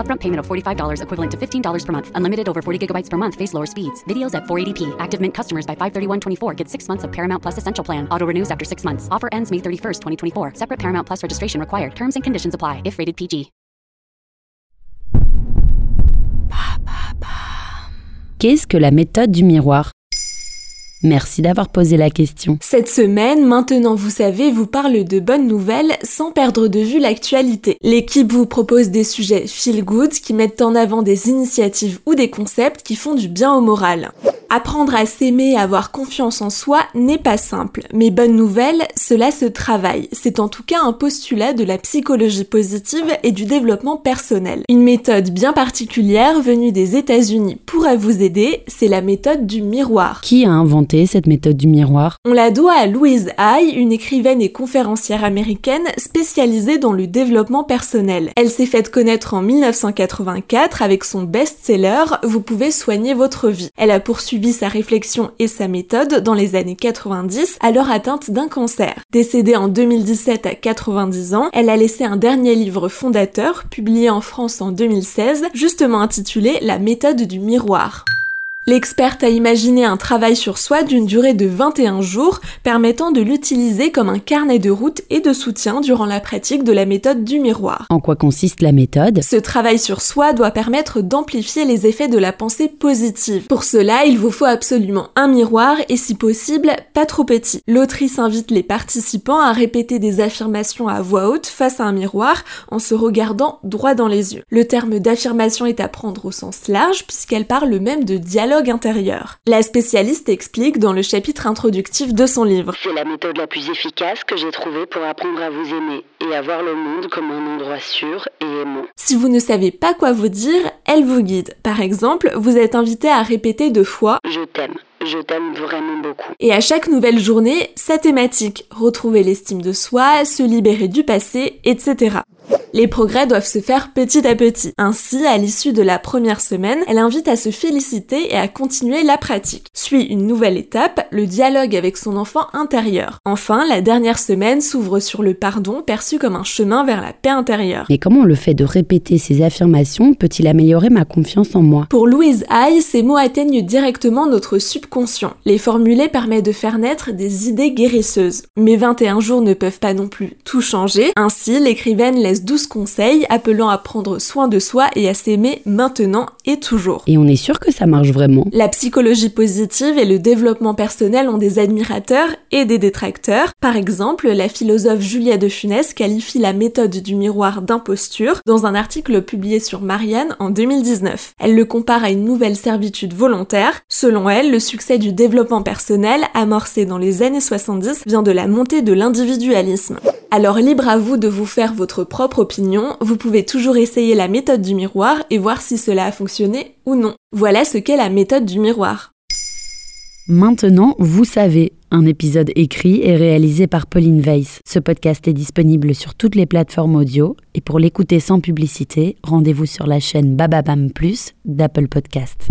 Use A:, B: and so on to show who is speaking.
A: Upfront payment of $45 equivalent to $15 per month. Unlimited over 40 gigabytes per month. Face lower speeds. Videos at 480p. Active Mint customers by 531.24 get six months of Paramount Plus Essential Plan. Auto renews after six months. Offer ends May 31st, 2024. Separate Paramount Plus registration required. Terms and conditions apply if rated PG.
B: Qu'est-ce que la méthode du miroir Merci d'avoir posé la question.
C: Cette semaine, maintenant vous savez, vous parle de bonnes nouvelles sans perdre de vue l'actualité. L'équipe vous propose des sujets feel good qui mettent en avant des initiatives ou des concepts qui font du bien au moral. Apprendre à s'aimer et avoir confiance en soi n'est pas simple, mais bonne nouvelle, cela se travaille. C'est en tout cas un postulat de la psychologie positive et du développement personnel. Une méthode bien particulière venue des États-Unis pourra vous aider, c'est la méthode du miroir.
B: Qui a inventé cette méthode du miroir
C: On la doit à Louise Hay, une écrivaine et conférencière américaine spécialisée dans le développement personnel. Elle s'est faite connaître en 1984 avec son best-seller Vous pouvez soigner votre vie. Elle a poursuivi sa réflexion et sa méthode dans les années 90 alors atteinte d'un cancer. Décédée en 2017 à 90 ans, elle a laissé un dernier livre fondateur publié en France en 2016 justement intitulé La méthode du miroir. L'experte a imaginé un travail sur soi d'une durée de 21 jours, permettant de l'utiliser comme un carnet de route et de soutien durant la pratique de la méthode du miroir.
B: En quoi consiste la méthode?
C: Ce travail sur soi doit permettre d'amplifier les effets de la pensée positive. Pour cela, il vous faut absolument un miroir et si possible, pas trop petit. L'autrice invite les participants à répéter des affirmations à voix haute face à un miroir en se regardant droit dans les yeux. Le terme d'affirmation est à prendre au sens large puisqu'elle parle même de dialogue intérieur. La spécialiste explique dans le chapitre introductif de son livre.
D: C'est la méthode la plus efficace que j'ai trouvée pour apprendre à vous aimer et à voir le monde comme un endroit sûr et aimant.
C: Si vous ne savez pas quoi vous dire, elle vous guide. Par exemple, vous êtes invité à répéter deux fois
D: Je t'aime. Je t'aime vraiment beaucoup.
C: Et à chaque nouvelle journée, sa thématique, retrouver l'estime de soi, se libérer du passé, etc. Les progrès doivent se faire petit à petit. Ainsi, à l'issue de la première semaine, elle invite à se féliciter et à continuer la pratique. Suit une nouvelle étape, le dialogue avec son enfant intérieur. Enfin, la dernière semaine s'ouvre sur le pardon perçu comme un chemin vers la paix intérieure.
B: Mais comment le fait de répéter ces affirmations peut-il améliorer ma confiance en moi?
C: Pour Louise Hay, ces mots atteignent directement notre subconscient. Les formuler permet de faire naître des idées guérisseuses. Mais 21 jours ne peuvent pas non plus tout changer. Ainsi, l'écrivaine laisse 12 conseils appelant à prendre soin de soi et à s'aimer maintenant et toujours.
B: Et on est sûr que ça marche vraiment
C: La psychologie positive et le développement personnel ont des admirateurs et des détracteurs. Par exemple, la philosophe Julia de Funès qualifie la méthode du miroir d'imposture dans un article publié sur Marianne en 2019. Elle le compare à une nouvelle servitude volontaire. Selon elle, le succès du développement personnel amorcé dans les années 70 vient de la montée de l'individualisme. Alors libre à vous de vous faire votre propre opinion, vous pouvez toujours essayer la méthode du miroir et voir si cela a fonctionné ou non. Voilà ce qu'est la méthode du miroir.
B: Maintenant, vous savez, un épisode écrit et réalisé par Pauline Weiss. Ce podcast est disponible sur toutes les plateformes audio et pour l'écouter sans publicité, rendez-vous sur la chaîne Bababam Plus d'Apple Podcast.